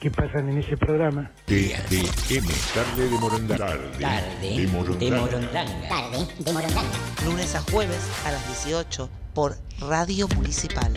que pasan en ese programa. TDM, tarde de Morondanga. Tarde de Morondanga. Lunes a jueves a las 18 por Radio Municipal.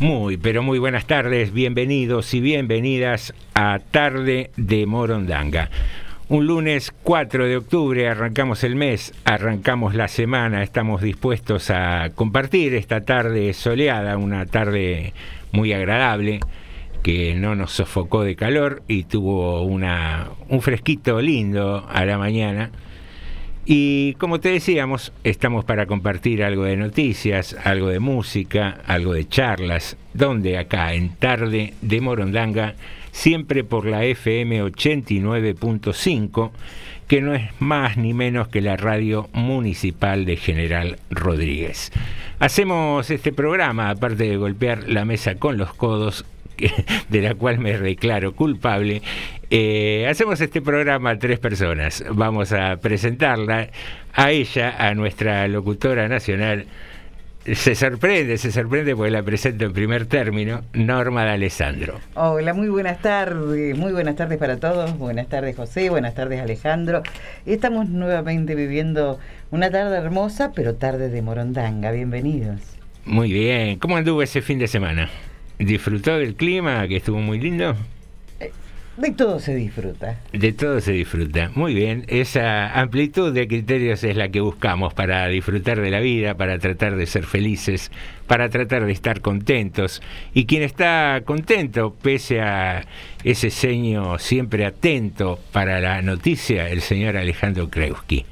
Muy, pero muy buenas tardes, bienvenidos y bienvenidas a Tarde de Morondanga. Un lunes 4 de octubre arrancamos el mes, arrancamos la semana, estamos dispuestos a compartir esta tarde soleada, una tarde muy agradable que no nos sofocó de calor y tuvo una, un fresquito lindo a la mañana. Y como te decíamos, estamos para compartir algo de noticias, algo de música, algo de charlas, donde acá en Tarde de Morondanga, siempre por la FM 89.5, que no es más ni menos que la radio municipal de General Rodríguez. Hacemos este programa, aparte de golpear la mesa con los codos, que- de la cual me declaro culpable, eh, hacemos este programa a tres personas. Vamos a presentarla a ella, a nuestra locutora nacional. Se sorprende, se sorprende porque la presento en primer término, Norma de Alessandro. Hola, muy buenas tardes, muy buenas tardes para todos, buenas tardes José, buenas tardes Alejandro. Estamos nuevamente viviendo una tarde hermosa, pero tarde de Morondanga, bienvenidos. Muy bien, ¿cómo anduvo ese fin de semana? ¿Disfrutó del clima, que estuvo muy lindo? De todo se disfruta. De todo se disfruta. Muy bien, esa amplitud de criterios es la que buscamos para disfrutar de la vida, para tratar de ser felices, para tratar de estar contentos. Y quien está contento, pese a ese ceño siempre atento para la noticia, el señor Alejandro Kreuski.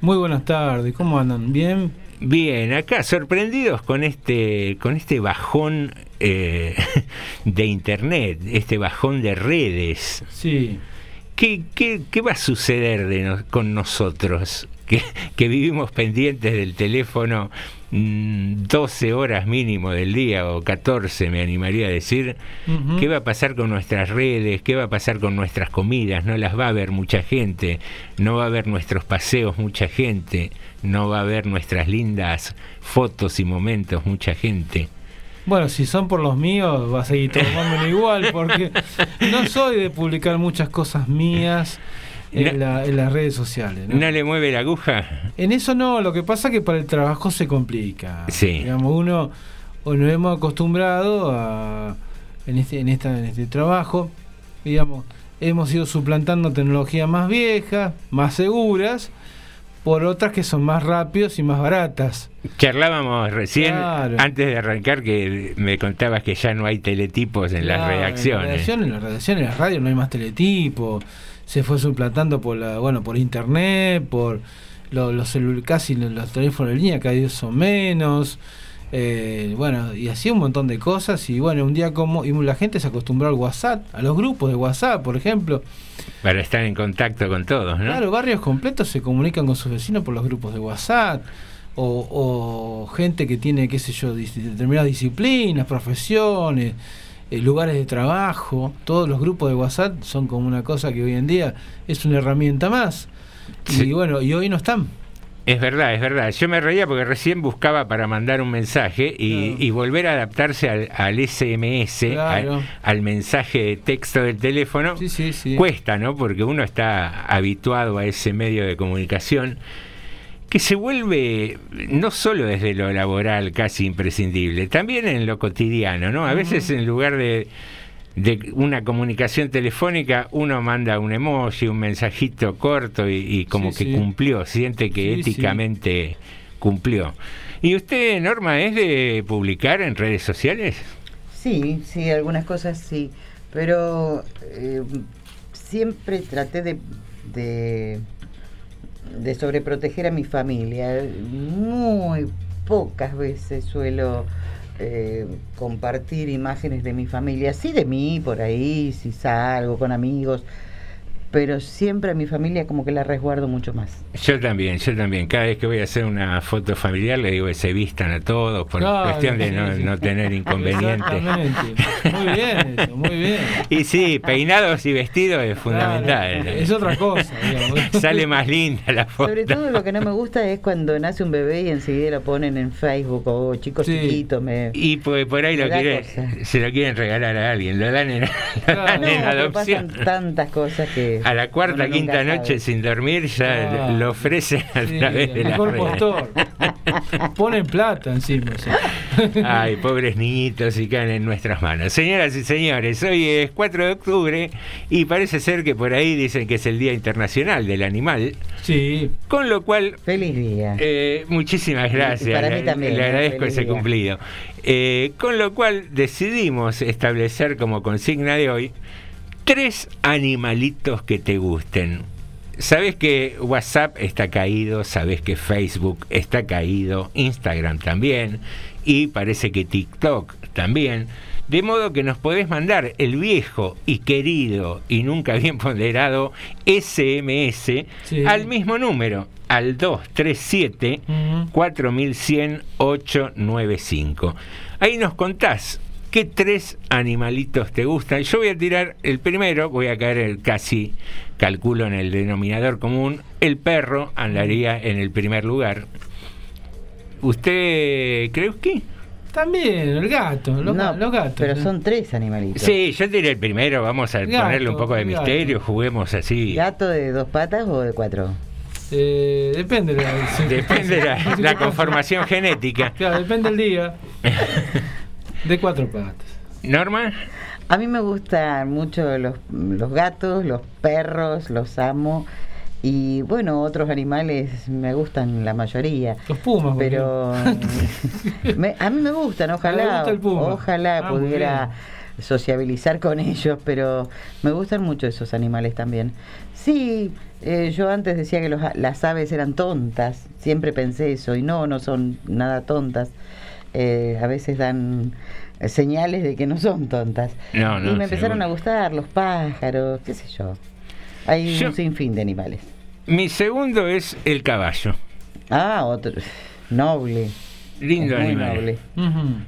Muy buenas tardes, ¿cómo andan? ¿Bien? Bien, acá sorprendidos con este, con este bajón eh, de internet, este bajón de redes. Sí. ¿Qué, qué, qué va a suceder de no- con nosotros? Que, que vivimos pendientes del teléfono mm, 12 horas mínimo del día o 14 me animaría a decir. ¿Qué va a pasar con nuestras redes? ¿Qué va a pasar con nuestras comidas? No las va a ver mucha gente, no va a ver nuestros paseos mucha gente, no va a ver nuestras lindas fotos y momentos mucha gente. Bueno, si son por los míos, va a seguir tomándolo igual, porque no soy de publicar muchas cosas mías en, la- en las redes sociales. ¿no? ¿No le mueve la aguja? En eso no, lo que pasa es que para el trabajo se complica. Sí. Digamos, uno o nos hemos acostumbrado a en este, en esta, en este trabajo, digamos, hemos ido suplantando tecnologías más viejas, más seguras, por otras que son más rápidas y más baratas. Charlábamos recién, Claro. antes de arrancar, que me contabas que ya no hay teletipos en las redacciones. En la redacción, en la redacción, en la radio no hay más teletipo. Se fue suplantando por la, bueno, por internet, por lo- los celul- casi los, los teléfonos de línea, cada vez son menos. Eh, bueno, y así un montón de cosas. Y bueno, un día como. Y la gente se acostumbró al WhatsApp, a los grupos de WhatsApp, por ejemplo. Para estar en contacto con todos, ¿no? Claro, barrios completos se comunican con sus vecinos por los grupos de WhatsApp. O, o gente que tiene, qué sé yo, determinadas disciplinas, profesiones, eh, lugares de trabajo. Todos los grupos de WhatsApp son como una cosa que hoy en día es una herramienta más. Y bueno, y hoy no están. Es verdad, es verdad. Yo me reía porque recién buscaba para mandar un mensaje y, y volver a adaptarse al, al SMS, Claro. al, al mensaje de texto del teléfono, cuesta, ¿no? Porque uno está habituado a ese medio de comunicación que se vuelve no solo desde lo laboral casi imprescindible, también en lo cotidiano, ¿no? A veces en lugar de, de una comunicación telefónica uno manda un emoji, un mensajito corto y, y como Sí, que sí. cumplió, siente que Sí, sí. éticamente cumplió. ¿Y usted, Norma, es de publicar en redes sociales? Sí, sí, algunas cosas sí, pero eh, siempre traté de, de, de sobreproteger a mi familia. Muy pocas veces suelo eh, compartir imágenes de mi familia, sí de mí por ahí, si salgo con amigos, pero siempre a mi familia como que la resguardo mucho más. Yo también, yo también. Cada vez que voy a hacer una foto familiar le digo que se vistan a todos por Claro, cuestión de sí, no, sí. no tener inconvenientes. Exactamente. Muy bien eso, muy bien. Y sí, peinados y vestidos es fundamental. Claro, es otra cosa, digamos. Sale más linda la foto. Sobre todo lo que no me gusta es cuando nace un bebé y enseguida lo ponen en Facebook o chicos chiquitos. Me... Y por, por ahí lo da quiere, cosa. se lo quieren regalar a alguien, lo dan en, lo dan No, en adopción. pasan tantas cosas que... A la cuarta, quinta sabe. noche sin dormir ya Ah, lo ofrecen a Sí, través de el la mejor red. postor. Ponen plata encima. sea. Ay, pobres niñitos y caen en nuestras manos. Señoras y señores, hoy es 4 de octubre y parece ser que por ahí dicen que es el Día Internacional del Animal. Sí. Con lo cual... Feliz día. Eh, muchísimas gracias. para mí también, Le agradezco ese día. cumplido. Eh, con lo cual decidimos establecer como consigna de hoy tres animalitos que te gusten. Sabes que WhatsApp está caído, sabes que Facebook está caído, Instagram también, y parece que TikTok también. De modo que nos podés mandar el viejo y querido y nunca bien ponderado SMS Sí. al mismo número, al 237 4100 895. Ahí nos contás qué tres animalitos te gustan. Yo voy a tirar el primero, voy a caer el casi, calculo en el denominador común. El perro andaría en el primer lugar. ¿Usted cree que? También, el gato, los, No, los gatos. pero ¿no? son tres animalitos. Sí, yo tiré el primero, vamos a Gato, ponerle un poco de gato. misterio, juguemos así. ¿Gato de dos patas o de cuatro? Eh, depende de la. Depende de la, la conformación genética. Claro, depende del día. De cuatro patas. Norma, A mí me gustan mucho los, los gatos, los perros, los amo. Y bueno, otros animales me gustan la mayoría. Los pumas, Pero me- a mí me gustan, Me ojalá, gusta el puma. ojalá Ah, pudiera sociabilizar con ellos, pero me gustan mucho esos animales también. Sí, eh, yo antes decía que los a- las aves eran tontas, siempre pensé eso, y no, no son nada tontas. Eh, a veces dan eh, señales de que no son tontas. No, no, y me empezaron seguro. a gustar los pájaros, qué sé yo. Hay Yo- un sinfín de animales. mi segundo es el caballo. Ah, otro. Noble. Lindo Es animal. noble.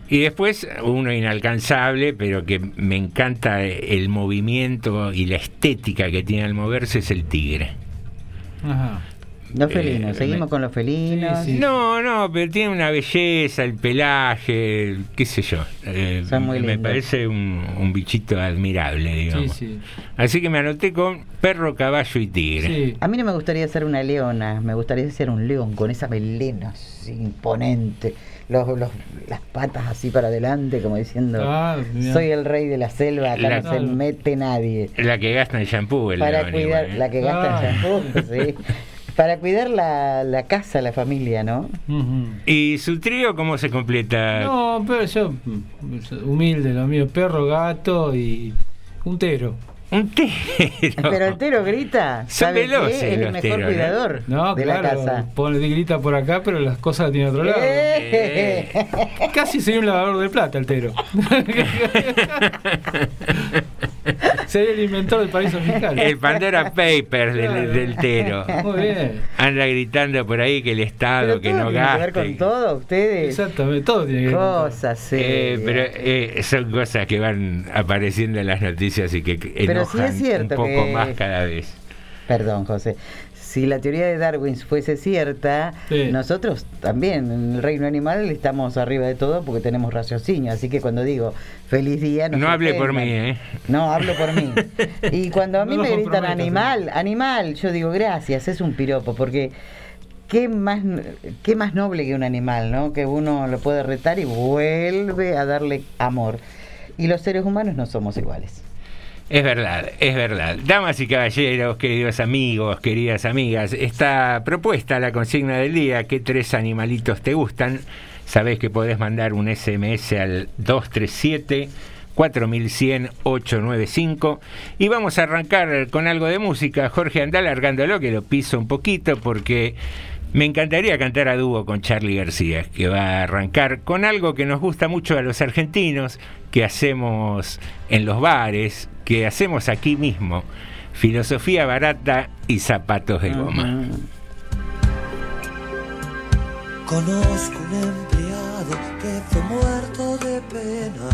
Y después uno inalcanzable, pero que me encanta el movimiento y la estética que tiene al moverse, es el tigre. Ajá. Los Eh, felinos, seguimos me- con los felinos. No, no, pero tiene una belleza, el pelaje, qué sé yo. Eh, Son muy me parece un, un bichito admirable, digamos. sí. Así que me anoté con perro, caballo y tigre. A mí no me gustaría ser una leona, me gustaría ser un león con esa melena así imponente, los, los- las patas así para adelante, como diciendo, Ah, soy el rey de la selva, acá La- no se mete nadie. La que gasta en shampoo, el Para león, cuidar, igual, ¿eh? la que gasta en shampoo, sí. Para cuidar la, la casa, la familia, ¿no? ¿Y su trío cómo se completa? No, pero yo, mm, humilde, lo mío, perro, gato y un tero. Un tero. Pero el tero grita, Son veloces Es el mejor cuidador No, de la claro, casa. Pone grita por acá, pero las cosas las tiene a otro lado. Eh. Casi sería un lavador de plata el tero. sería el inventor del paraíso fiscal. El Pandora Papers del, Claro. del tero. Muy bien. Anda gritando por ahí que el Estado, Pero que todo no tiene que ver con todo, ustedes. Exactamente, todo tiene que ver. Cosas, sí. Eh, pero eh, son cosas que van apareciendo en las noticias y que que Pero sí enojan es cierto un poco que- más cada vez. Perdón, José. Si la teoría de Darwin fuese cierta, Sí. nosotros también en el reino animal estamos arriba de todo porque tenemos raciocinio. Así que cuando digo feliz día, no, hable por mí, ¿eh? No, hablo por mí. Y cuando a mí No me gritan animal, animal, yo digo gracias, es un piropo, porque qué más, qué más noble que un animal, ¿no? Que uno lo puede retar y vuelve a darle amor. Y los seres humanos no somos iguales. Es verdad, es verdad. Damas y caballeros, queridos amigos, queridas amigas, está propuesta la consigna del día. ¿Qué tres animalitos te gustan? Sabés que podés mandar un SMS al 237 4100 895 y vamos a arrancar con algo de música. Jorge, anda largándolo que lo piso un poquito porque me encantaría cantar a dúo con Charlie García, que va a arrancar con algo que nos gusta mucho a los argentinos, que hacemos en los bares, que hacemos aquí mismo. Filosofía barata y zapatos de goma. Conozco un empleado que fue muerto de pena,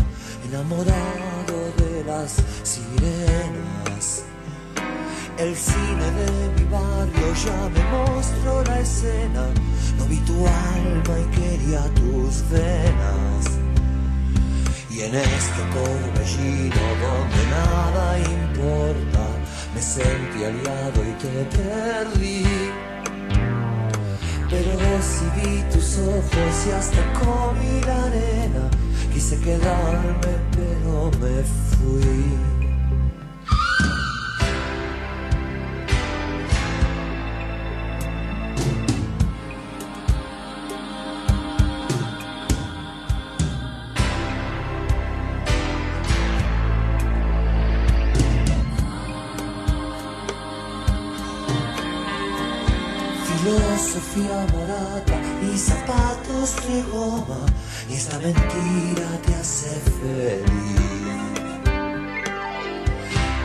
enamorado de las sirenas. El cine de ya me mostró la escena, no vi tu alma y quería tus venas. Y en este torbellino donde nada importa, me sentí aliado y te perdí. Pero recibí tus ojos y hasta comí la arena. Quise quedarme, pero me fui. Filosofía barata y zapatos de goma y esta mentira te hace feliz.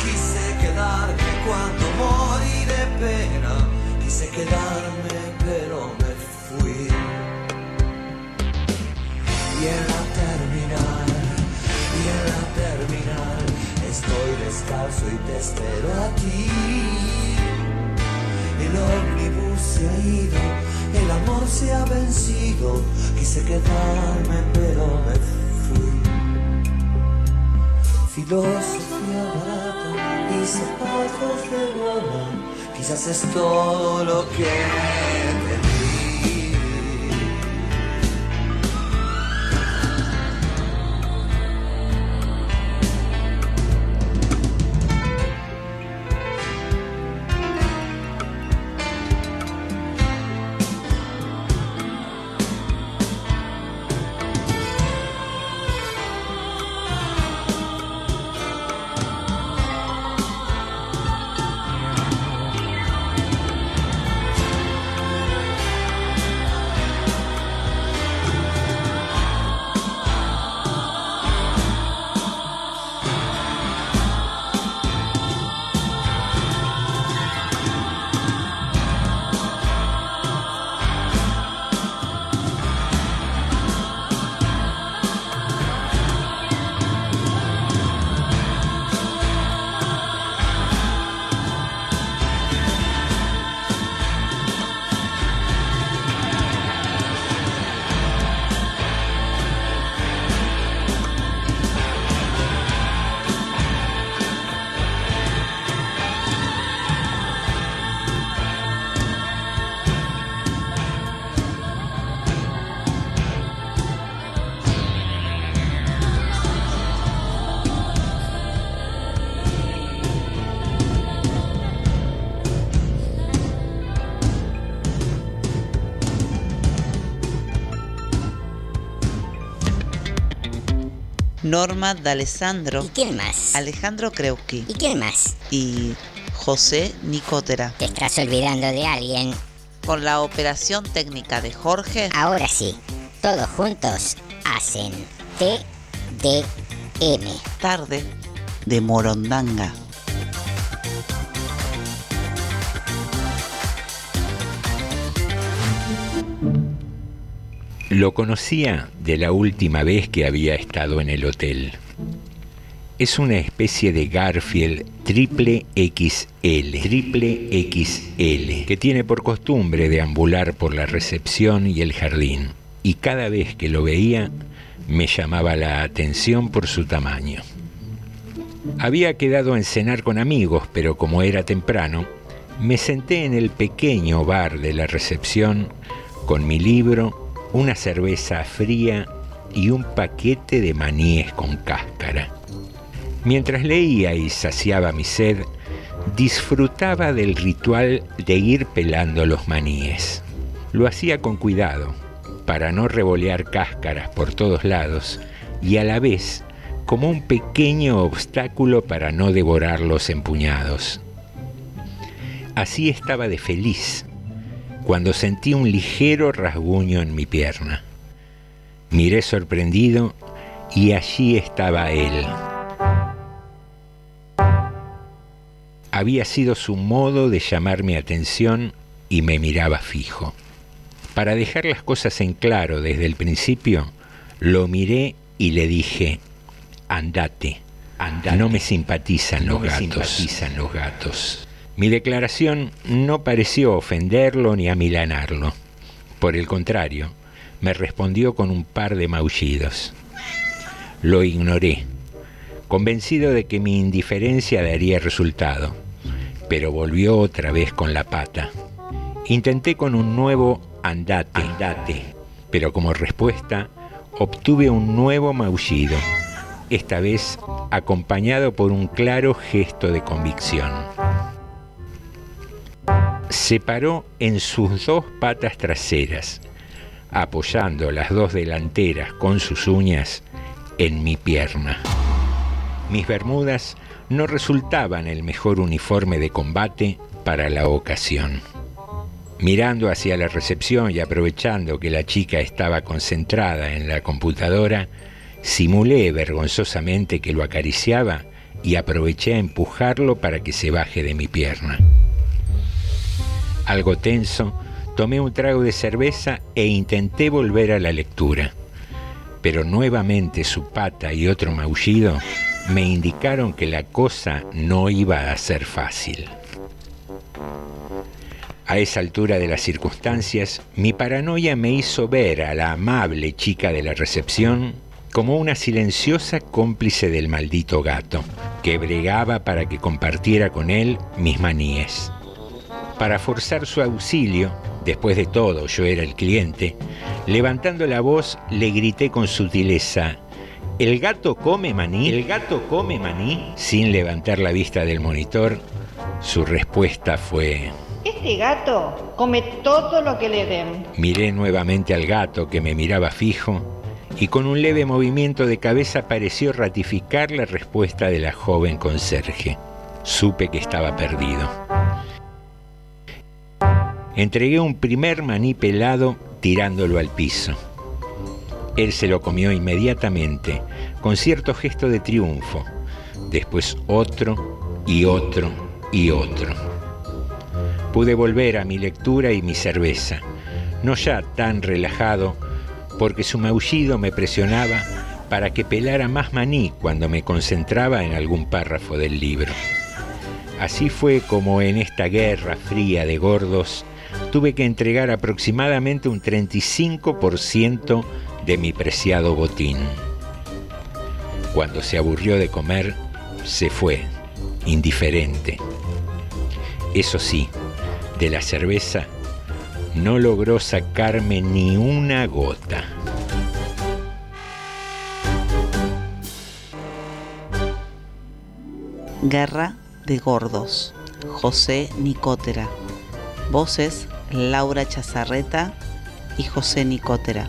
Quise quedarme cuando morí de pena, quise quedarme pero me fui. Y en la terminal, y en la terminal, estoy descalzo y te espero a ti. El ómnibus el amor se ha vencido. Quise quedarme, pero me fui. Filosofía barata y zapatos de goma, quizás es todo lo que Norma D'Alessandro. ¿Y quién más? Alejandro Kreuski. ¿Y quién más? Y José Nicotera. Te estás olvidando de alguien. Con la operación técnica de Jorge. Ahora sí, todos juntos hacen TDM. Tarde de Morondanga. Lo conocía de la última vez que había estado en el hotel. Es una especie de Garfield triple XL, triple XL, que tiene por costumbre deambular por la recepción y el jardín. Y cada vez que lo veía, me llamaba la atención por su tamaño. Había quedado en cenar con amigos, pero como era temprano, me senté en el pequeño bar de la recepción con mi libro, una cerveza fría y un paquete de maníes con cáscara. Mientras leía y saciaba mi sed, disfrutaba del ritual de ir pelando los maníes. Lo hacía con cuidado, para no revolear cáscaras por todos lados y a la vez como un pequeño obstáculo para no devorarlos empuñados. Así estaba de feliz cuando sentí un ligero rasguño en mi pierna. Miré sorprendido y allí estaba él. Había sido su modo de llamar mi atención y me miraba fijo. Para dejar las cosas en claro desde el principio, lo miré y le dije, andate, andate. no me simpatizan, los, gatos. simpatizan los gatos. Mi declaración no pareció ofenderlo ni amilanarlo. Por el contrario, me respondió con un par de maullidos. Lo ignoré, convencido de que mi indiferencia daría resultado, pero volvió otra vez con la pata. Intenté con un nuevo andate, andate, pero como respuesta obtuve un nuevo maullido, esta vez acompañado por un claro gesto de convicción. Se paró en sus dos patas traseras, apoyando las dos delanteras con sus uñas en mi pierna. Mis bermudas no resultaban el mejor uniforme de combate para la ocasión. Mirando hacia la recepción y aprovechando que la chica estaba concentrada en la computadora, simulé vergonzosamente que lo acariciaba y aproveché a empujarlo para que se baje de mi pierna. Algo tenso, tomé un trago de cerveza e intenté volver a la lectura, pero nuevamente su pata y otro maullido me indicaron que la cosa no iba a ser fácil. A esa altura de las circunstancias, mi paranoia me hizo ver a la amable chica de la recepción como una silenciosa cómplice del maldito gato, que bregaba para que compartiera con él mis maníes. Para forzar su auxilio, después de todo yo era el cliente, levantando la voz le grité con sutileza, ¿El gato come maní? ¿El gato come maní? Sin levantar la vista del monitor, su respuesta fue... Este gato come todo lo que le den. Miré nuevamente al gato que me miraba fijo y con un leve movimiento de cabeza pareció ratificar la respuesta de la joven conserje. Supe que estaba perdido. Entregué un primer maní pelado tirándolo al piso. Él se lo comió inmediatamente, con cierto gesto de triunfo. Después otro y otro y otro. Pude volver a mi lectura y mi cerveza, no ya tan relajado, porque su maullido me presionaba para que pelara más maní cuando me concentraba en algún párrafo del libro. Así fue como en esta guerra fría de gordos tuve que entregar aproximadamente un 35% de mi preciado botín. Cuando se aburrió de comer, se fue, indiferente. Eso sí, de la cerveza no logró sacarme ni una gota. Guerra de Gordos. José Nicotera. Voces Laura Chazarreta y José Nicotera.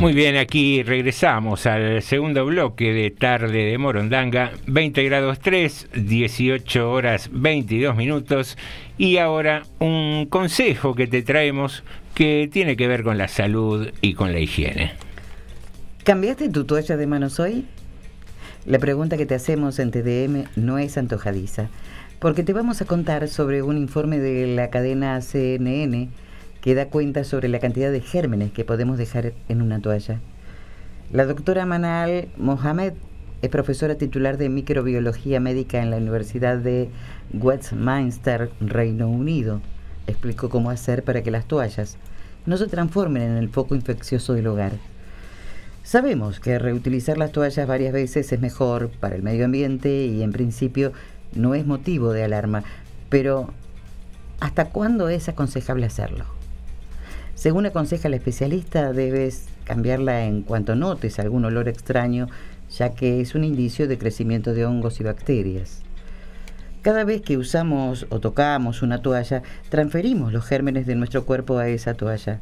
Muy bien, aquí regresamos al segundo bloque de tarde de Morondanga, 20 grados 3, 18 horas 22 minutos y ahora un consejo que te traemos que tiene que ver con la salud y con la higiene. ¿Cambiaste tu toalla de manos hoy? La pregunta que te hacemos en TDM no es antojadiza, porque te vamos a contar sobre un informe de la cadena CNN que da cuenta sobre la cantidad de gérmenes que podemos dejar en una toalla. La doctora Manal Mohamed es profesora titular de microbiología médica en la Universidad de Westminster, Reino Unido. Explicó cómo hacer para que las toallas no se transformen en el foco infeccioso del hogar. Sabemos que reutilizar las toallas varias veces es mejor para el medio ambiente y en principio no es motivo de alarma, pero ¿hasta cuándo es aconsejable hacerlo? Según aconseja la especialista, debes cambiarla en cuanto notes algún olor extraño, ya que es un indicio de crecimiento de hongos y bacterias. Cada vez que usamos o tocamos una toalla, transferimos los gérmenes de nuestro cuerpo a esa toalla.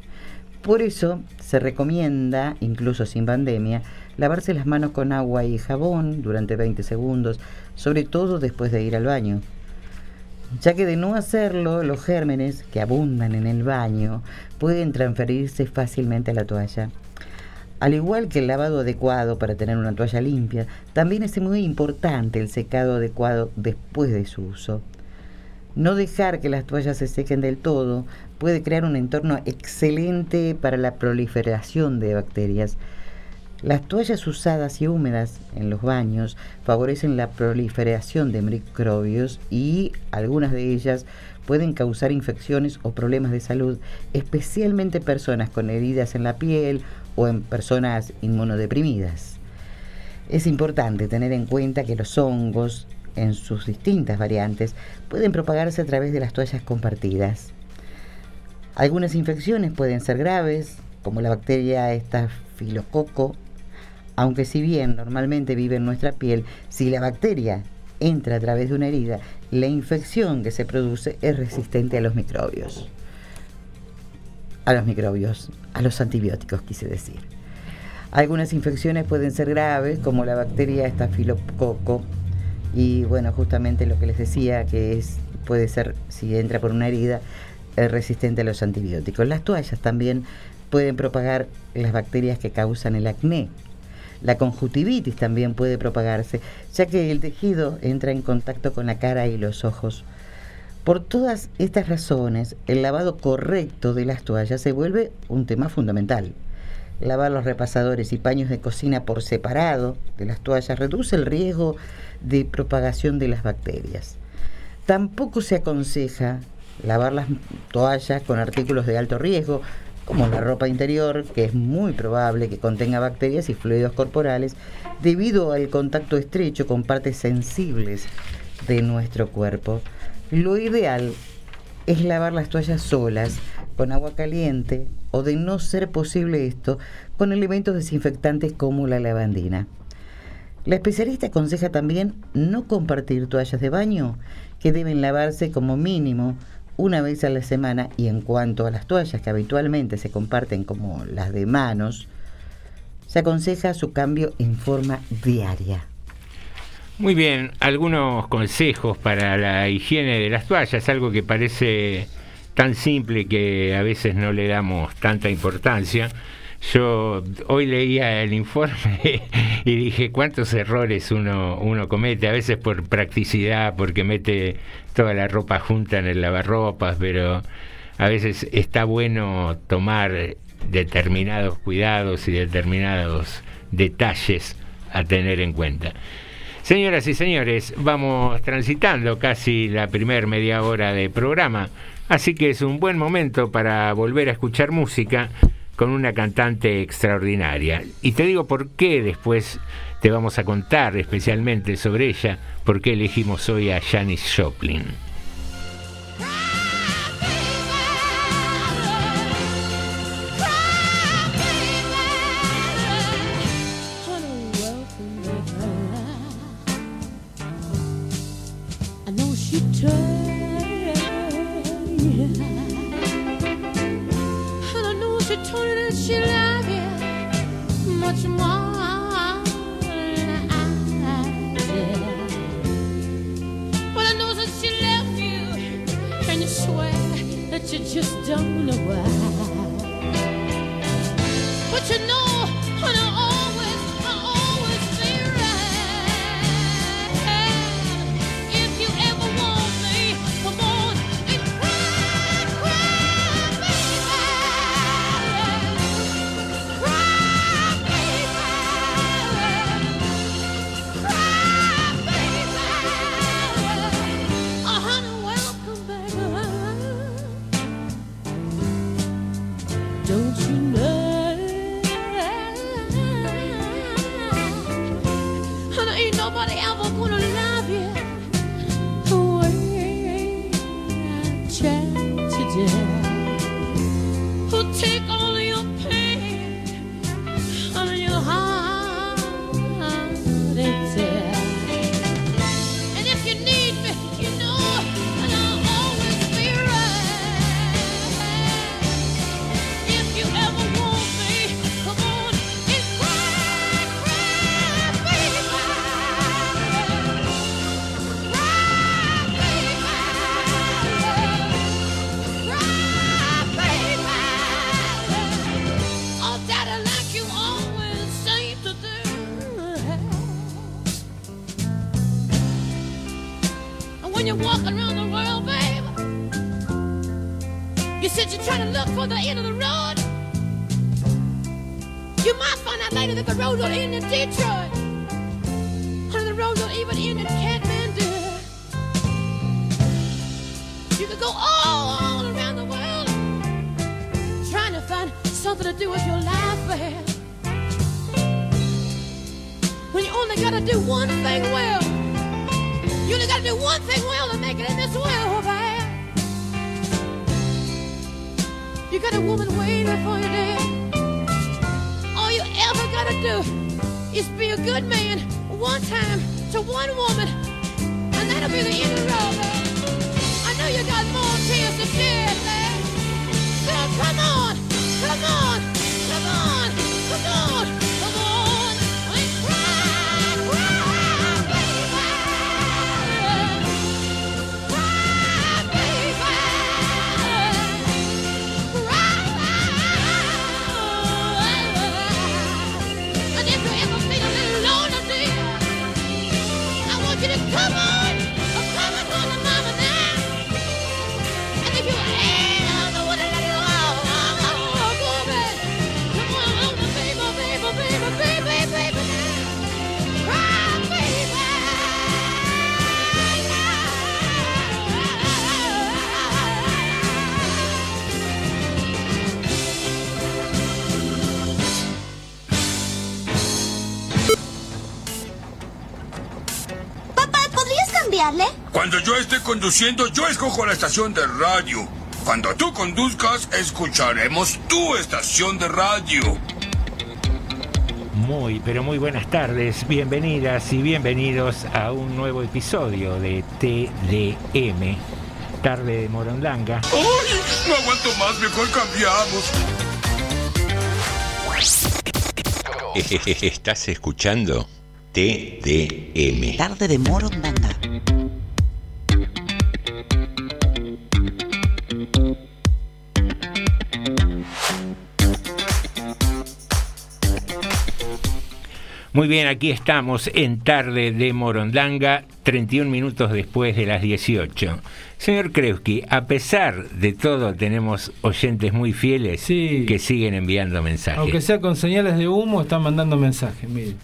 Por eso se recomienda, incluso sin pandemia, lavarse las manos con agua y jabón durante 20 segundos, sobre todo después de ir al baño ya que de no hacerlo, los gérmenes que abundan en el baño pueden transferirse fácilmente a la toalla. Al igual que el lavado adecuado para tener una toalla limpia, también es muy importante el secado adecuado después de su uso. No dejar que las toallas se sequen del todo puede crear un entorno excelente para la proliferación de bacterias, las toallas usadas y húmedas en los baños favorecen la proliferación de microbios y algunas de ellas pueden causar infecciones o problemas de salud, especialmente personas con heridas en la piel o en personas inmunodeprimidas. Es importante tener en cuenta que los hongos, en sus distintas variantes, pueden propagarse a través de las toallas compartidas. Algunas infecciones pueden ser graves, como la bacteria estafilococo aunque si bien normalmente vive en nuestra piel, si la bacteria entra a través de una herida, la infección que se produce es resistente a los microbios. A los microbios, a los antibióticos quise decir. Algunas infecciones pueden ser graves, como la bacteria estafilococo, y bueno, justamente lo que les decía, que es, puede ser, si entra por una herida, resistente a los antibióticos. Las toallas también pueden propagar las bacterias que causan el acné, la conjuntivitis también puede propagarse, ya que el tejido entra en contacto con la cara y los ojos. Por todas estas razones, el lavado correcto de las toallas se vuelve un tema fundamental. Lavar los repasadores y paños de cocina por separado de las toallas reduce el riesgo de propagación de las bacterias. Tampoco se aconseja lavar las toallas con artículos de alto riesgo, como la ropa interior, que es muy probable que contenga bacterias y fluidos corporales debido al contacto estrecho con partes sensibles de nuestro cuerpo. Lo ideal es lavar las toallas solas, con agua caliente o de no ser posible esto, con elementos desinfectantes como la lavandina. La especialista aconseja también no compartir toallas de baño, que deben lavarse como mínimo una vez a la semana y en cuanto a las toallas que habitualmente se comparten como las de manos, se aconseja su cambio en forma diaria. Muy bien, algunos consejos para la higiene de las toallas, algo que parece tan simple que a veces no le damos tanta importancia. Yo hoy leía el informe y dije cuántos errores uno, uno comete, a veces por practicidad, porque mete toda la ropa junta en el lavarropas, pero a veces está bueno tomar determinados cuidados y determinados detalles a tener en cuenta. Señoras y señores, vamos transitando casi la primer media hora de programa, así que es un buen momento para volver a escuchar música con una cantante extraordinaria. Y te digo por qué después te vamos a contar especialmente sobre ella, por qué elegimos hoy a Janis Joplin. Detroit. Time to one woman, and that'll be the end of the road, Cuando yo esté conduciendo, yo escojo la estación de radio. Cuando tú conduzcas, escucharemos tu estación de radio. Muy, pero muy buenas tardes, bienvenidas y bienvenidos a un nuevo episodio de TDM, Tarde de Morondanga. ¡Uy! No aguanto más, mejor cambiamos. Estás escuchando TDM. Tarde de Morondanga. Muy bien, aquí estamos en Tarde de Morondanga, 31 minutos después de las 18. Señor Krewski, a pesar de todo, tenemos oyentes muy fieles que siguen enviando mensajes. Aunque sea con señales de humo, están mandando mensajes, mire.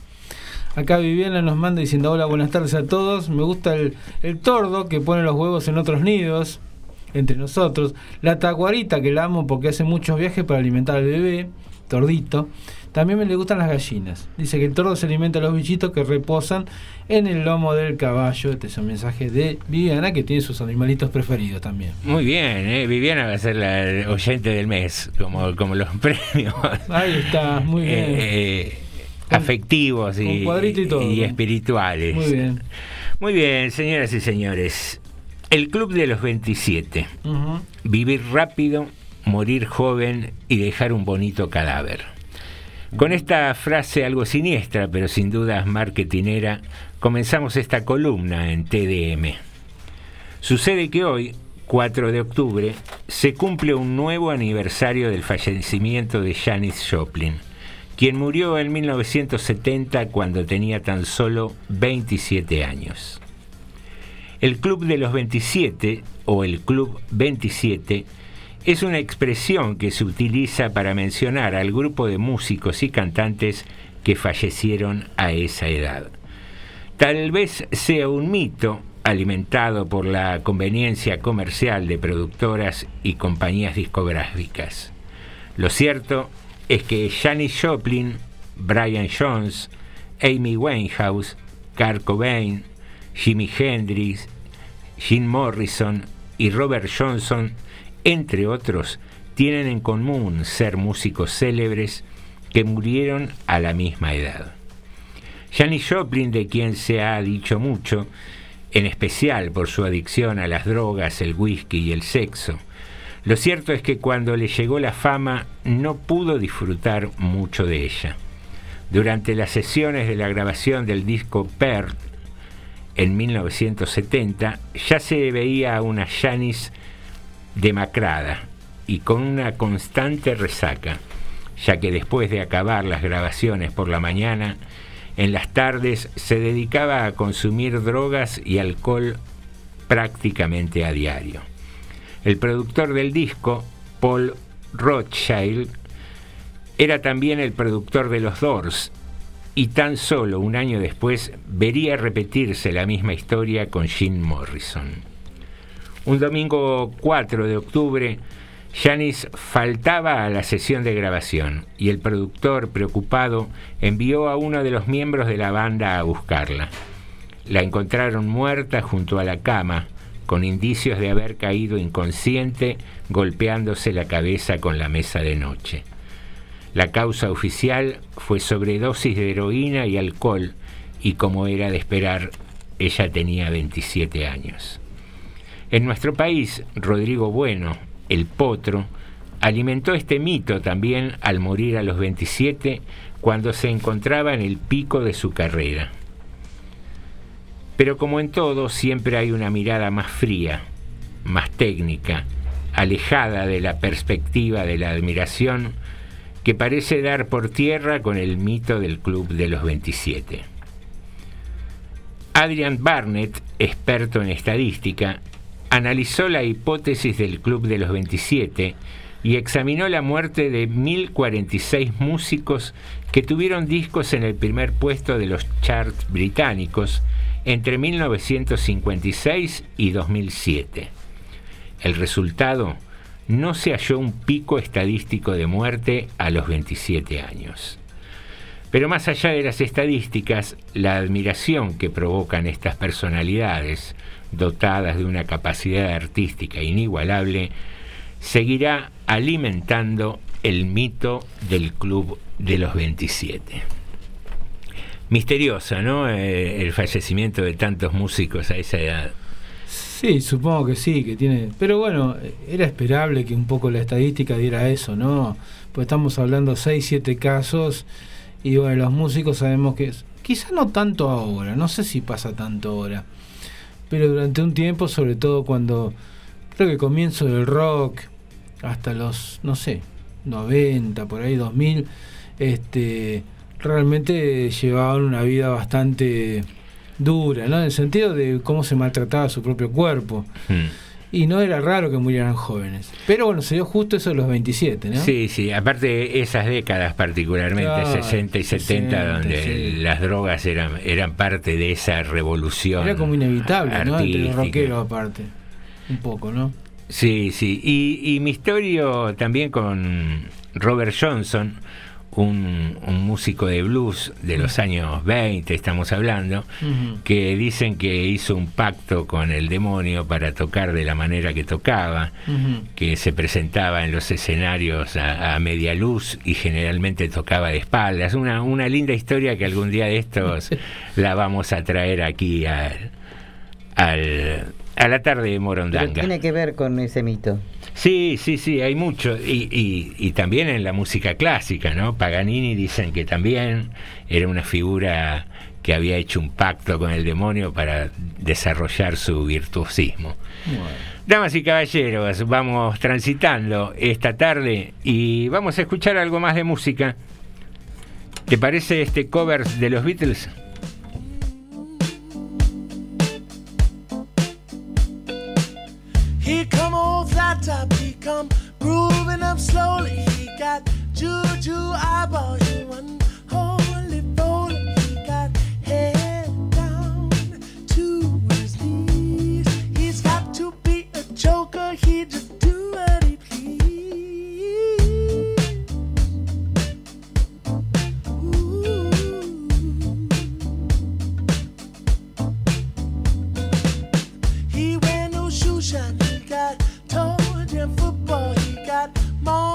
Acá Viviana nos manda diciendo hola, buenas tardes a todos. Me gusta el, el tordo que pone los huevos en otros nidos, entre nosotros. La tacuarita que la amo porque hace muchos viajes para alimentar al bebé, tordito. También me le gustan las gallinas. Dice que el tordo se alimenta a los bichitos que reposan en el lomo del caballo. Este es un mensaje de Viviana que tiene sus animalitos preferidos también. Muy bien, ¿eh? Viviana va a ser la oyente del mes, como, como los premios. Ahí está, muy bien. Eh, eh, afectivos y, todo, y ¿no? espirituales. Muy bien. Muy bien, señoras y señores. El Club de los 27. Ujú. Vivir rápido, morir joven y dejar un bonito cadáver. Con esta frase algo siniestra, pero sin dudas marketinera, comenzamos esta columna en TDM. Sucede que hoy, 4 de octubre, se cumple un nuevo aniversario del fallecimiento de Janis Joplin, quien murió en 1970 cuando tenía tan solo 27 años. El Club de los 27 o el Club 27 es una expresión que se utiliza para mencionar al grupo de músicos y cantantes que fallecieron a esa edad. Tal vez sea un mito alimentado por la conveniencia comercial de productoras y compañías discográficas. Lo cierto es que Janis Joplin, Brian Jones, Amy Winehouse, Kurt Cobain, Jimi Hendrix, Jim Morrison y Robert Johnson entre otros, tienen en común ser músicos célebres que murieron a la misma edad. Janis Joplin, de quien se ha dicho mucho, en especial por su adicción a las drogas, el whisky y el sexo, lo cierto es que cuando le llegó la fama no pudo disfrutar mucho de ella. Durante las sesiones de la grabación del disco Pearl en 1970 ya se veía a una Janis demacrada y con una constante resaca, ya que después de acabar las grabaciones por la mañana, en las tardes se dedicaba a consumir drogas y alcohol prácticamente a diario. El productor del disco, Paul Rothschild, era también el productor de los Doors y tan solo un año después vería repetirse la misma historia con Jim Morrison. Un domingo 4 de octubre, Janis faltaba a la sesión de grabación y el productor, preocupado, envió a uno de los miembros de la banda a buscarla. La encontraron muerta junto a la cama, con indicios de haber caído inconsciente golpeándose la cabeza con la mesa de noche. La causa oficial fue sobredosis de heroína y alcohol y como era de esperar, ella tenía 27 años. En nuestro país, Rodrigo Bueno, el potro, alimentó este mito también al morir a los 27 cuando se encontraba en el pico de su carrera. Pero como en todo, siempre hay una mirada más fría, más técnica, alejada de la perspectiva de la admiración que parece dar por tierra con el mito del Club de los 27. Adrian Barnett, experto en estadística, analizó la hipótesis del Club de los 27 y examinó la muerte de 1046 músicos que tuvieron discos en el primer puesto de los charts británicos entre 1956 y 2007. El resultado, no se halló un pico estadístico de muerte a los 27 años. Pero más allá de las estadísticas, la admiración que provocan estas personalidades, dotadas de una capacidad artística inigualable, seguirá alimentando el mito del Club de los 27. Misteriosa, ¿no? Eh, el fallecimiento de tantos músicos a esa edad. Sí, supongo que sí, que tiene. Pero bueno, era esperable que un poco la estadística diera eso, ¿no? Pues estamos hablando 6, 7 casos y bueno, los músicos sabemos que quizá no tanto ahora, no sé si pasa tanto ahora durante un tiempo, sobre todo cuando creo que comienzo del rock hasta los, no sé, 90, por ahí 2000, este, realmente llevaban una vida bastante dura, ¿no? En el sentido de cómo se maltrataba su propio cuerpo. Hmm y no era raro que murieran jóvenes. Pero bueno, se dio justo eso de los 27, ¿no? Sí, sí, aparte de esas décadas particularmente, 60 y 70, donde las drogas eran, eran parte de esa revolución. Era como inevitable, ¿no? Entre los rockeros aparte, un poco, ¿no? Sí, sí, y, y mi historia también con Robert Johnson, un, músico de blues de los años 20, estamos hablando, que dicen que hizo un pacto con el demonio para tocar de la manera que tocaba, que se presentaba en los escenarios a, media luz y generalmente tocaba de espaldas. Una, una linda historia que algún día de estos la vamos a traer aquí al, a la tarde de Morondanga. tiene que ver con ese mito? Sí, sí, sí, hay mucho. Y, y, y, también en la música clásica, ¿no? Paganini dicen que también era una figura que había hecho un pacto con el demonio para desarrollar su virtuosismo. Bueno. Damas y caballeros, vamos transitando esta tarde y vamos a escuchar algo más de música. ¿Te parece este cover de los Beatles? He come off that top, he come grooving up slowly. He got juju eyeball, he one more.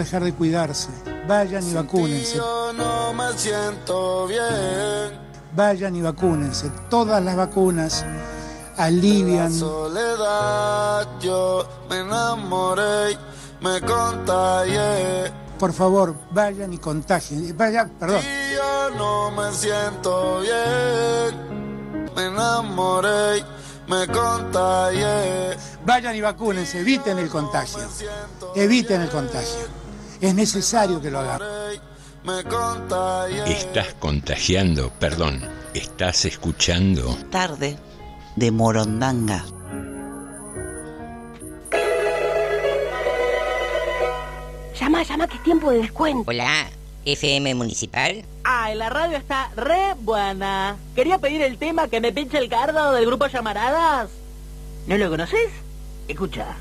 Dejar de cuidarse. Vayan y vacúnense. Yo no me siento bien. Vayan y vacúnense. Todas las vacunas alivian. Soledad, yo me enamoré, me contagié. Por favor, vayan y contagien. Vayan, perdón. Y yo no me siento bien. Me enamoré, me contagié. Vayan y vacúnense. Eviten el contagio. Eviten el contagio. Es necesario que lo contagié. Estás contagiando, perdón, estás escuchando. Tarde de Morondanga. Llama, llama, que es tiempo de descuento. Hola, FM Municipal. Ay, la radio está re buena. Quería pedir el tema que me pinche el cardo del grupo Llamaradas. ¿No lo conoces? Escucha.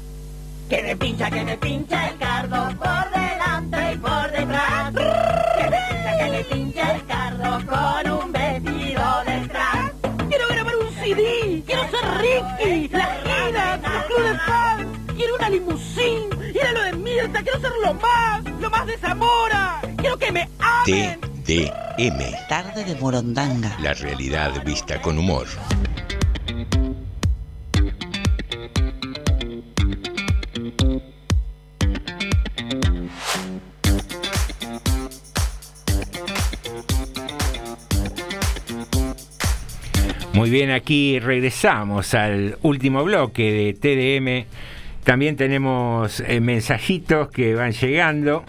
Que me pincha, que me pincha el cardo por delante y por detrás. Que pincha, que me el cardo con un vestido detrás. Quiero grabar un CD. Quiero ser Ricky. La gira, los clubes de fans. Quiero una limusín. A lo de Mirta. Quiero ser lo más. Lo más de Zamora. Quiero que me amen. TDM. Tarde de Morondanga. La realidad vista con humor. Muy bien, aquí regresamos al último bloque de TDM. También tenemos eh, mensajitos que van llegando.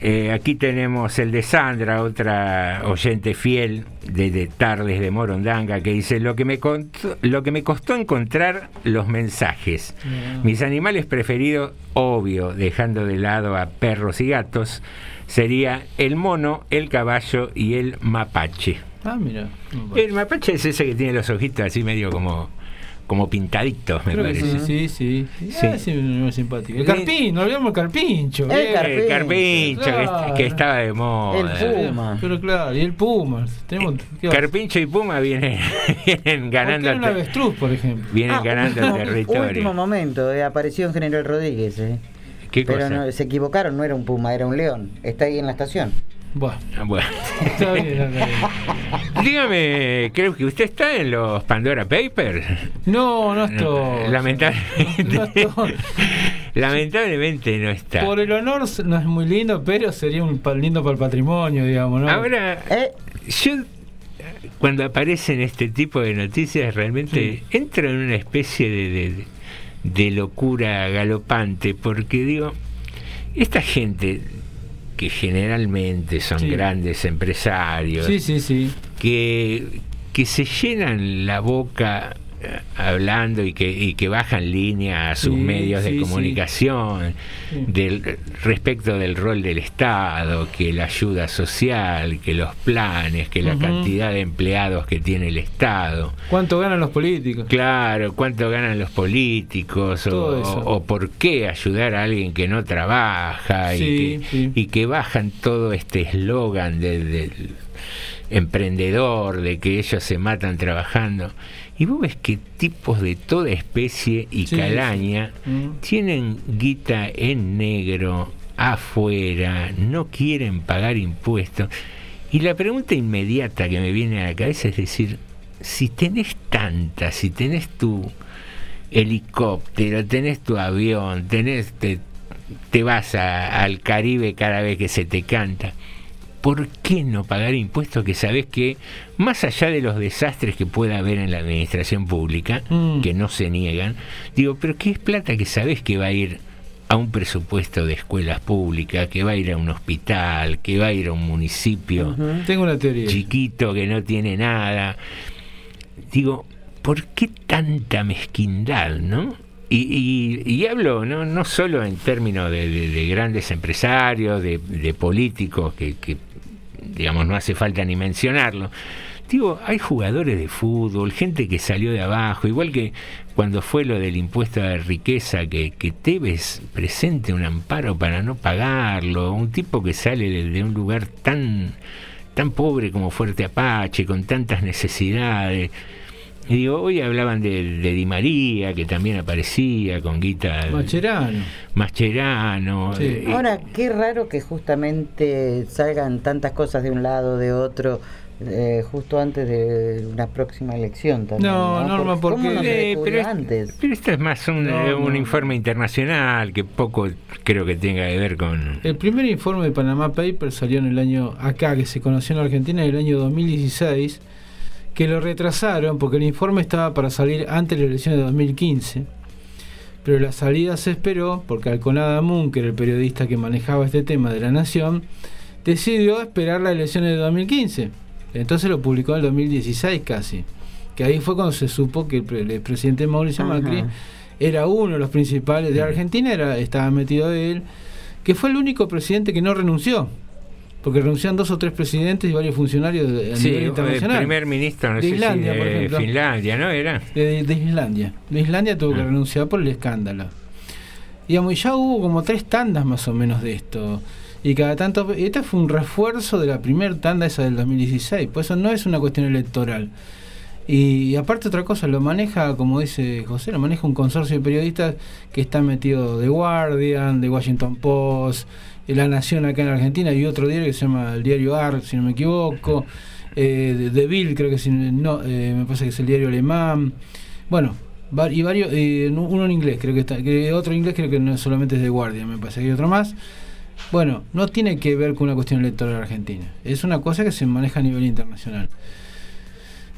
eh, aquí tenemos el de Sandra, otra oyente fiel de, de Tardes de Morondanga, que dice, lo que, me contó- lo que me costó encontrar los mensajes. Mis animales preferidos, obvio, dejando de lado a perros y gatos, sería el mono, el caballo y el mapache. Ah, mira. El mapache es ese que tiene los ojitos así medio como, como pintaditos, me Creo que parece. sí, sí, sí. Sí. Ah, sí, muy simpático. El carpín, no olvidamos el carpincho. El bien. carpincho, carpincho, que- Claro. que, estaba de moda. Pero claro, y el puma. Tenemos, ¿qué va? Carpincho y Puma vienen, vienen ganando, ¿Por qué no un el avestruz, por ejemplo? vienen Ah, ganando el último- territorio. Último momento, eh, apareció en General Rodríguez. eh. ¿Qué Pero cosa? no, se equivocaron, no era un puma, era un león. Está ahí en la estación. Bueno, Ah, bueno. está bien, está bien. Dígame, creo que usted está en los Pandora Papers. No, no estoy. Lamentablemente, lamentablemente no está. Por el honor no es muy lindo, pero sería un lindo para el patrimonio, digamos, ¿no? Ahora, yo cuando aparecen este tipo de noticias realmente entro en una especie de, de- de locura galopante, porque digo, esta gente que generalmente son Sí. grandes empresarios, Sí, sí, sí. que, que se llenan la boca hablando y que, y que bajan línea a sus Sí, medios sí, de comunicación Sí. del, respecto del rol del Estado, que la ayuda social, que los planes, que la cantidad de empleados que tiene el Estado. ¿Cuánto ganan los políticos? Claro, cuánto ganan los políticos o, por qué ayudar a alguien que no trabaja Sí, y, que, sí. y que bajan todo este eslogan de- del emprendedor, de que ellos se matan trabajando. Y vos ves que tipos de toda especie y Sí, calaña sí. Mm. tienen guita en negro afuera, no quieren pagar impuestos. Y la pregunta inmediata que me viene a la cabeza es decir, si tenés tanta, si tenés tu helicóptero, tenés tu avión, tenés te, te vas a- al Caribe cada vez que se te canta. ¿Por qué no pagar impuestos que sabés que, más allá de los desastres que pueda haber en la administración pública, Mm. que no se niegan, digo, pero ¿qué es plata que sabés que va a ir a un presupuesto de escuelas públicas, que va a ir a un hospital, que va a ir a un municipio Tengo una teoría. chiquito que no tiene nada? Digo, ¿por qué tanta mezquindad, no? Y, y- y hablo no, no solo en términos de, de- de grandes empresarios, de, de políticos, que, que, digamos no hace falta ni mencionarlo. Digo, hay jugadores de fútbol, gente que salió de abajo, igual que cuando fue lo del impuesto a la riqueza, que, que Tevez presente un amparo para no pagarlo, un tipo que sale de, de un lugar tan, tan pobre como Fuerte Apache, con tantas necesidades. Y digo, hoy hablaban de, de Di María, que también aparecía con guita. Macherano. Mascherano. eh, Ahora, qué raro que justamente salgan tantas cosas de un lado, de otro, eh, justo antes de una próxima elección también. No, Norma, ¿Cómo porque- no se Eh, pero, es- antes? pero esto es más un, No, eh, un no. informe internacional que poco creo que tenga que ver con... El primer informe de Panama Papers salió en el año acá, que se conoció en Argentina en el año 2016, que lo retrasaron porque el informe estaba para salir antes de la elección de 2015. Pero la salida se esperó porque Alconada Moon, que era el periodista que manejaba este tema de la Nación, decidió esperar las elecciones de 2015. Entonces lo publicó en el 2016 casi. Que ahí fue cuando se supo que el, el presidente Mauricio Ajá. Macri era uno de los principales de Argentina, era, estaba metido él, que fue el único presidente que no renunció. Porque renunciaron dos o tres presidentes y varios funcionarios de, a Sí, nivel el internacional. primer ministro, no de sé si Islandia, por de ejemplo. Finlandia, ¿no era? De, de Islandia. De Islandia tuvo que Ah. renunciar por el escándalo. Digamos, y ya hubo como tres tandas más o menos de esto. Y cada tanto. Este fue un refuerzo de la primera tanda esa del 2016. Por eso no es una cuestión electoral. Y, aparte otra cosa, lo maneja, como dice José, lo maneja un consorcio de periodistas que está metido de Guardian, de Washington Post, de La Nación acá en Argentina y otro diario que se llama el diario ARC, si no me equivoco, eh, de, Bill, creo que si no, eh, me parece que es el diario alemán. Bueno, y varios, eh, uno en inglés, creo que está, otro en inglés creo que no solamente es de Guardian, me parece que hay otro más. Bueno, no tiene que ver con una cuestión electoral argentina, es una cosa que se maneja a nivel internacional.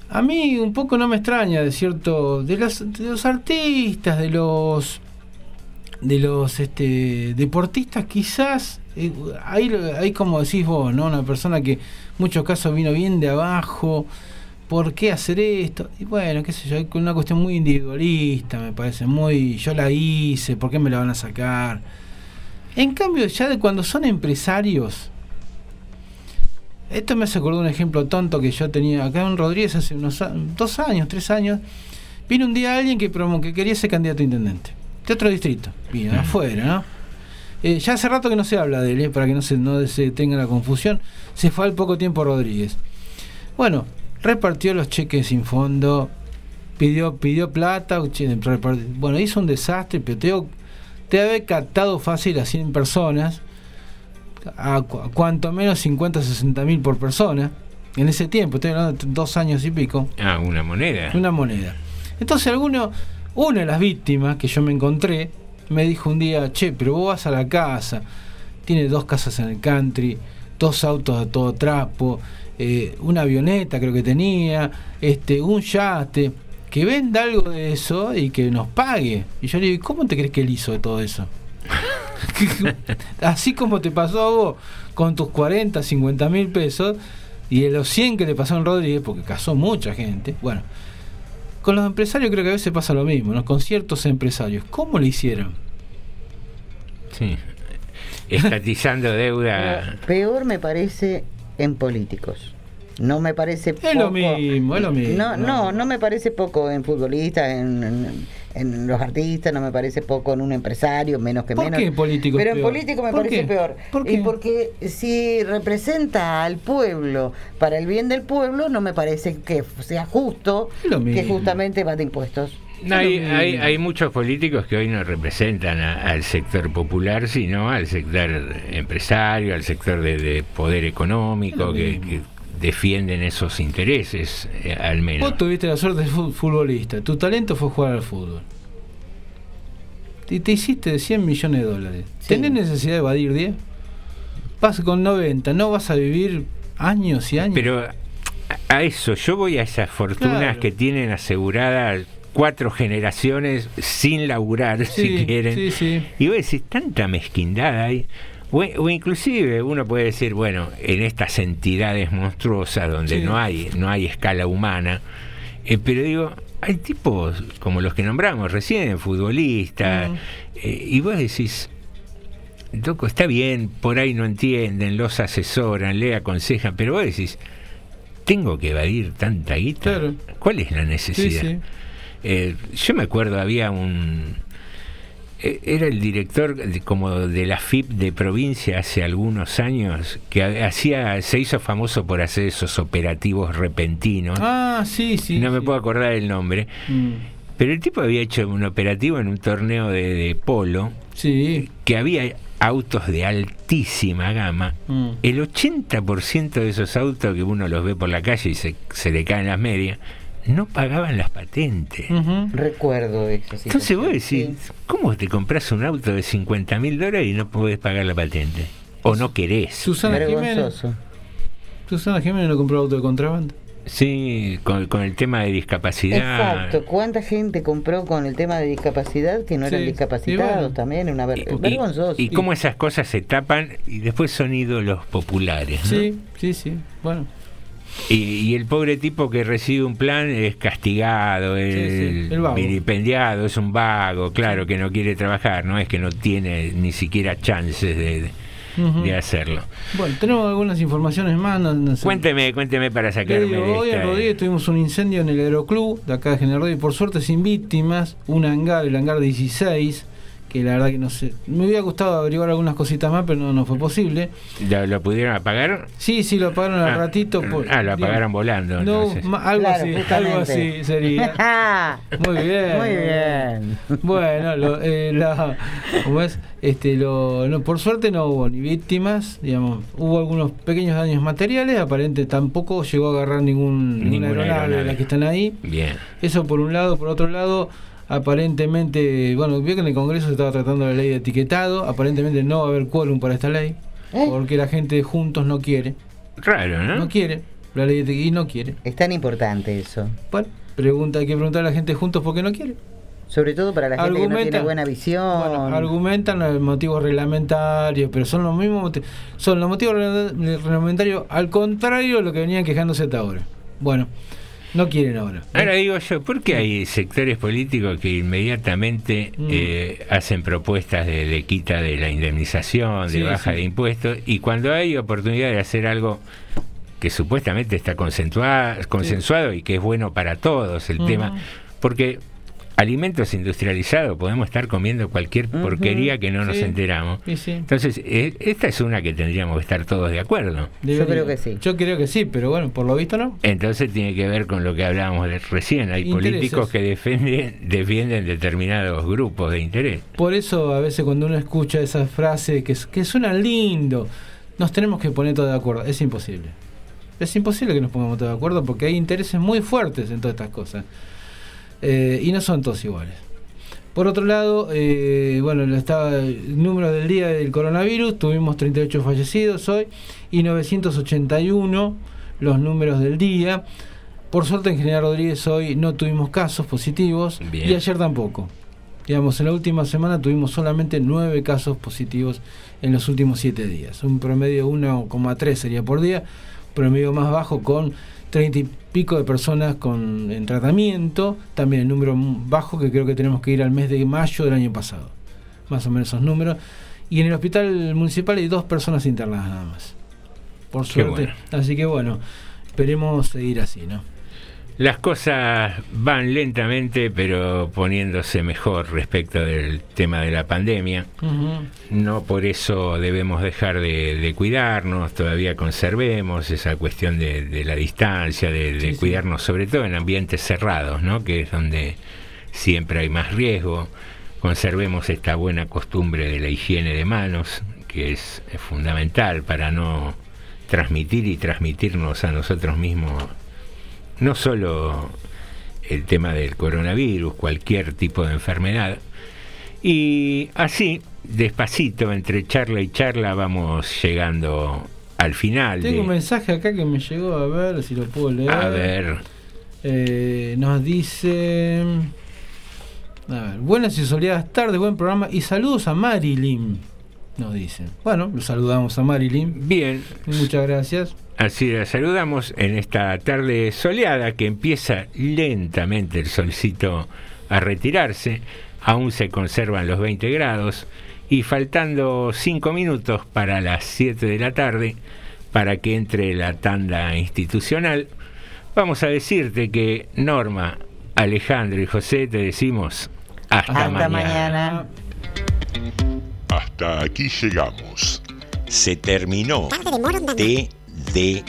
A mí un poco no me extraña de cierto, de los, de los artistas, de los de los este, deportistas quizás eh, hay, hay como decís vos, ¿no? Una persona que en muchos casos vino bien de abajo, ¿por qué hacer esto? Y bueno, qué sé yo, hay una cuestión muy individualista, me parece, muy yo la hice, ¿por qué me la van a sacar? En cambio, ya de cuando son empresarios, esto me hace acordar un ejemplo tonto que yo tenía acá en Rodríguez hace unos dos años, tres años. Vino un día alguien que, que quería ser candidato a intendente de otro distrito, de afuera, ¿no? Eh, ya hace rato que no se habla de él, ¿eh? para que no se, no se tenga la confusión. Se fue al poco tiempo Rodríguez. Bueno, repartió los cheques sin fondo, pidió, pidió plata, bueno, hizo un desastre, pero te, había captado fácil a 100 personas, a cu- a cuanto menos 50, 60 mil por persona, en ese tiempo, estoy hablando de dos años y pico. Ah, una moneda. Una moneda. Entonces alguno, una de las víctimas que yo me encontré, me dijo un día, che, pero vos vas a la casa, tiene dos casas en el country, dos autos a todo trapo, eh, una avioneta creo que tenía, este, un yate, que venda algo de eso y que nos pague. Y yo le digo, "¿Y ¿cómo te crees que él hizo de todo eso? Así como te pasó a vos con tus 40, 50 mil pesos y de los 100 que le pasó a Rodríguez, porque casó mucha gente, bueno, con los empresarios creo que a veces pasa lo mismo, ¿no? Con ciertos empresarios. ¿Cómo le hicieron? Sí. Estatizando deuda. Peor me parece en políticos. No me parece poco. Es lo mismo, es lo mismo. No, no, no me parece poco en futbolistas, en, en- en los artistas, no me parece poco en un empresario, menos que ¿Por menos. qué en político es Pero en político me ¿Por parece qué? peor. ¿Por Y qué? porque si representa al pueblo para el bien del pueblo, no me parece que sea justo lo que justamente va de impuestos. No, hay, hay, hay muchos políticos que hoy no representan a- al sector popular, sino al sector empresario, al sector de, de poder económico, que, que defienden esos intereses, eh, al menos. Vos tuviste la suerte de fu- futbolista, tu talento fue jugar al fútbol. Y te hiciste de 100 millones de dólares. ¿Tenés necesidad de evadir 10? Vas con 90, no vas a vivir años y años. Pero a- eso, yo voy a esas fortunas Claro. que tienen aseguradas cuatro generaciones sin laburar, Sí, si quieren. sí, sí. Y vos decís, tanta mezquindad hay. O, o inclusive uno puede decir, bueno, en estas entidades monstruosas donde Sí. no hay no hay escala humana, eh, pero digo, hay tipos como los que nombramos recién, futbolistas, Mm. eh, y vos decís, Loco, está bien, por ahí no entienden, los asesoran, le aconsejan, pero vos decís, tengo que evadir tanta guita. Claro. ¿Cuál es la necesidad? Sí, sí. Eh, yo me acuerdo, había un. Eh, Era el director de- como de la FIP de provincia hace algunos años que ha- hacía se hizo famoso por hacer esos operativos repentinos. Ah, sí, sí. no me puedo acordar el nombre. Mm. Pero el tipo había hecho un operativo en un torneo de, de polo Sí. que había autos de altísima gama. Mm. El 80% de esos autos que uno los ve por la calle y se, se le caen las medias, no pagaban las patentes. Recuerdo eso. sí, Entonces vos sí. decís, ¿cómo te compras un auto de 50 mil dólares y no podés pagar la patente? O no querés. Susana Jiménez. Susana Jiménez no compró auto de contrabando. Sí, con, con el tema de discapacidad. Exacto. ¿Cuánta gente compró con el tema de discapacidad que no eran Sí, discapacitados bueno. también? Una ver- Y- vergonzoso. Y, cómo esas cosas se tapan y después son ídolos populares. ¿no? Sí, sí, sí. Bueno. Y, y el pobre tipo que recibe un plan es castigado, es sí, el vago. vilipendiado, es un vago, claro, que no quiere trabajar, no es que no tiene ni siquiera chances de, de- hacerlo. Bueno, tenemos algunas informaciones más. no- no sé. Cuénteme, cuénteme para sacarme digo, de hoy en Rodríguez tuvimos un incendio en el aeroclub de acá de General Rodríguez, por suerte sin víctimas, un hangar, el hangar 16, que la verdad que no sé, me hubiera gustado averiguar algunas cositas más, pero no, no fue posible. ¿Lo, lo pudieron apagar? Sí, sí, lo apagaron al Ah, ratito. Por, ah, lo apagaron volando. No, algo Claro, así, justamente. algo así sería. Muy bien. Muy bien. Bueno, lo, eh, la- ¿cómo es? Este, lo, no, por suerte no hubo ni víctimas, digamos, hubo algunos pequeños daños materiales, aparente tampoco llegó a agarrar ningún, ninguna Ninguna aeronave, de aeronave. las que están ahí. Bien. Eso por un lado, por otro lado, aparentemente, bueno, vio que en el Congreso se estaba tratando la ley de etiquetado, aparentemente no va a haber quórum para esta ley, ¿Eh? porque la gente de juntos no quiere. Raro, ¿no? No quiere, la ley de etiquetado y no quiere. Es tan importante eso. Bueno, pregunta, hay que preguntar a la gente de juntos por qué no quiere. Sobre todo para la gente que no tiene buena visión. Bueno, argumentan los motivos reglamentarios, pero son los mismos son los motivos regla- reglamentarios al contrario de lo que venían quejándose hasta ahora. Bueno, no quieren ahora. Ahora digo yo, ¿por qué hay sectores políticos que inmediatamente Mm. eh, hacen propuestas de, de quita de la indemnización, de Sí, baja sí. de impuestos, y cuando hay oportunidad de hacer algo que supuestamente está consensuado, y que es bueno para todos el Ujú. tema, porque alimentos industrializados podemos estar comiendo cualquier porquería que no nos Sí. enteramos. Sí, sí. Entonces, eh, esta es una que tendríamos que estar todos de acuerdo. Debería. Yo creo que sí, pero bueno, por lo visto no. Entonces tiene que ver con lo que hablábamos de recién. Hay Intereses. políticos que defienden, defienden determinados grupos de interés. Por eso a veces cuando uno escucha esa frase que, que suena lindo, nos tenemos que poner todos de acuerdo. Es imposible. Es imposible que nos pongamos todos de acuerdo porque hay intereses muy fuertes en todas estas cosas. Eh, y no son todos iguales. Por otro lado, eh, bueno, estaba el número del día del coronavirus, tuvimos 38 fallecidos hoy y 981 los números del día. Por suerte en General Rodríguez hoy no tuvimos casos positivos Bien. y ayer tampoco. Digamos, en la última semana tuvimos solamente 9 casos positivos en los últimos 7 días. Un promedio de 1,3 sería por día, promedio más bajo con 30 y pico de personas con, en tratamiento, también el número bajo que creo que tenemos que ir al mes de mayo del año pasado, más o menos esos números. Y en el hospital municipal hay dos personas internadas nada más, por Qué suerte. bueno. Así que bueno, esperemos seguir así, ¿no? Las cosas van lentamente, pero poniéndose mejor respecto del tema de la pandemia. No por eso debemos dejar de, de cuidarnos, todavía conservemos esa cuestión de, de la distancia, de, de Sí, sí. cuidarnos sobre todo en ambientes cerrados, ¿no? que es donde siempre hay más riesgo. Conservemos esta buena costumbre de la higiene de manos, que es, es fundamental para no transmitir y transmitirnos a nosotros mismos no solo el tema del coronavirus, cualquier tipo de enfermedad. Y así, despacito, entre charla y charla, vamos llegando al final. Tengo un mensaje acá que me llegó a ver si lo puedo leer. A ver. Eh, nos dice. A ver, buenas y soleadas tardes, buen programa y saludos a Marilyn. Nos dicen. Bueno, lo saludamos a Marilyn. Bien. Muchas gracias. Así la saludamos en esta tarde soleada que empieza lentamente el solcito a retirarse. Aún se conservan los 20 grados y faltando 5 minutos para las 7 de la tarde para que entre la tanda institucional, vamos a decirte que Norma, Alejandro y José te decimos hasta, mañana. Hasta aquí llegamos. Se terminó TDM.